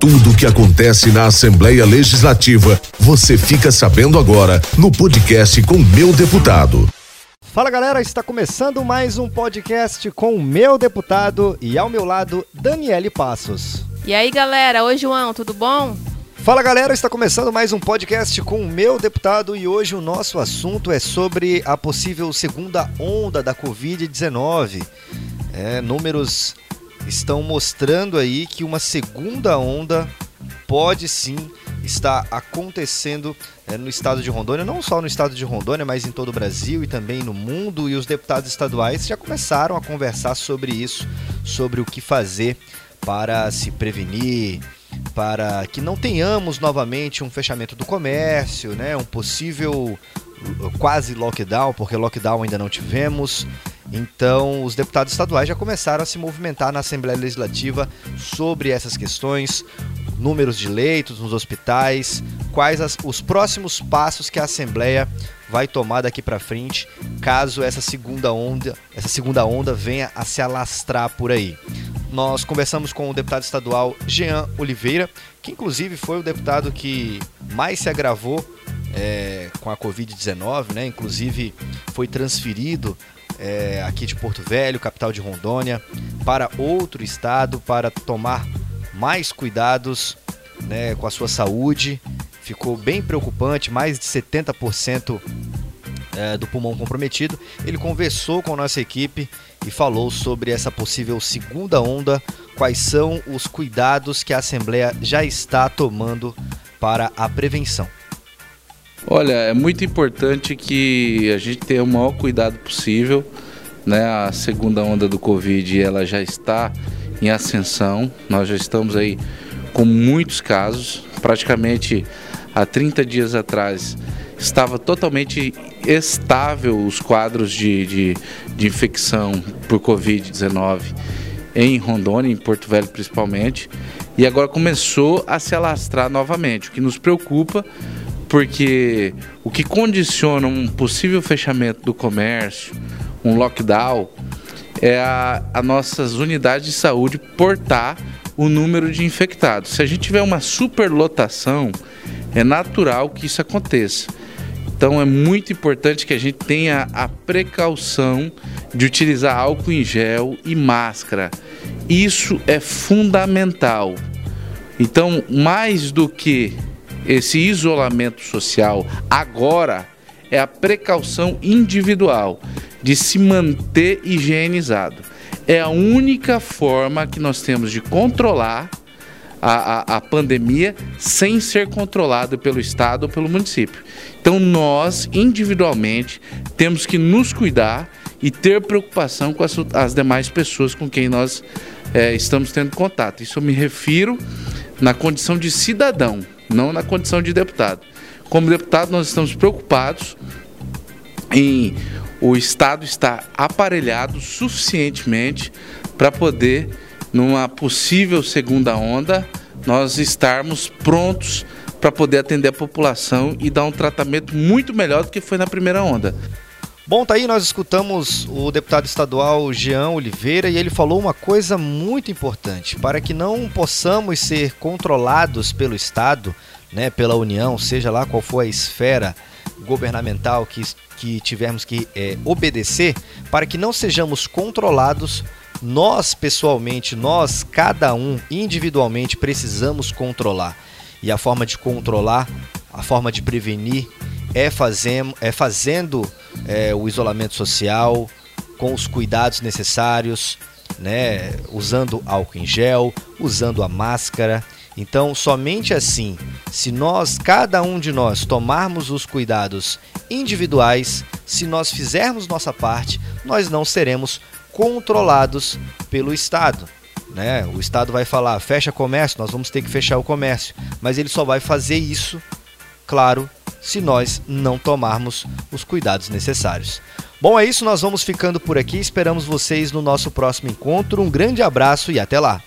Tudo o que acontece na Assembleia Legislativa, você fica sabendo agora no podcast com meu deputado. Fala galera, está começando mais um podcast com o meu deputado e ao meu lado, Daniele Passos. E aí galera, oi João, tudo bom? Fala galera, está começando mais um podcast com o meu deputado e hoje o nosso assunto é sobre a possível segunda onda da Covid-19. É, números estão mostrando aí que uma segunda onda pode sim estar acontecendo é, no estado de Rondônia, não só no estado de Rondônia, mas em todo o Brasil e também no mundo. E os deputados estaduais já começaram a conversar sobre isso, sobre o que fazer para se prevenir, para que não tenhamos novamente um fechamento do comércio, né, um possível uh, quase lockdown, porque lockdown ainda não tivemos. Então, os deputados estaduais já começaram a se movimentar na Assembleia Legislativa sobre essas questões, números de leitos nos hospitais, quais as, os próximos passos que a Assembleia vai tomar daqui para frente, caso essa segunda onda, essa segunda onda venha a se alastrar por aí. Nós conversamos com o deputado estadual Jean Oliveira, que inclusive foi o deputado que mais se agravou é, com a Covid-19, né? Inclusive foi transferido é, aqui de Porto Velho, capital de Rondônia, para outro estado para tomar mais cuidados né, com a sua saúde. Ficou bem preocupante, mais de 70% é, do pulmão comprometido. Ele conversou com a nossa equipe e falou sobre essa possível segunda onda, quais são os cuidados que a Assembleia já está tomando para a prevenção. Olha, é muito importante que a gente tenha o maior cuidado possível. Né? A segunda onda do Covid ela já está em ascensão. Nós já estamos aí com muitos casos. Praticamente há 30 dias atrás estava totalmente estável os quadros de, de, de infecção por Covid-19 em Rondônia, em Porto Velho principalmente, e agora começou a se alastrar novamente, o que nos preocupa porque o que condiciona um possível fechamento do comércio, um lockdown, é a, a nossas unidades de saúde portar o número de infectados. Se a gente tiver uma superlotação, é natural que isso aconteça. Então é muito importante que a gente tenha a precaução de utilizar álcool em gel e máscara. Isso é fundamental. Então, mais do que esse isolamento social agora é a precaução individual de se manter higienizado. É a única forma que nós temos de controlar a, a, a, pandemia sem ser controlado pelo Estado ou pelo município. Então, nós, individualmente, temos que nos cuidar e ter preocupação com as, as demais pessoas com quem nós é, estamos tendo contato. Isso eu me refiro na condição de cidadão não na condição de deputado. Como deputado, nós estamos preocupados em o Estado estar aparelhado suficientemente para poder, numa possível segunda onda, nós estarmos prontos para poder atender a população e dar um tratamento muito melhor do que foi na primeira onda. Bom, tá aí, nós escutamos o deputado estadual Jean Oliveira e ele falou uma coisa muito importante. Para que não possamos ser controlados pelo Estado, né, pela União, seja lá qual for a esfera governamental que, que tivermos que é, obedecer, para que não sejamos controlados, nós pessoalmente, nós, cada um individualmente, precisamos controlar. E a forma de controlar, a forma de prevenir é, fazem, é fazendo é, o isolamento social com os cuidados necessários, né? usando álcool em gel, usando a máscara. Então, somente assim, se nós, cada um de nós, tomarmos os cuidados individuais, se nós fizermos nossa parte, nós não seremos controlados pelo Estado. Né? O Estado vai falar, fecha comércio, nós vamos ter que fechar o comércio, mas ele só vai fazer isso, claro, se nós não tomarmos os cuidados necessários. Bom, é isso, nós vamos ficando por aqui. Esperamos vocês no nosso próximo encontro. Um grande abraço e até lá!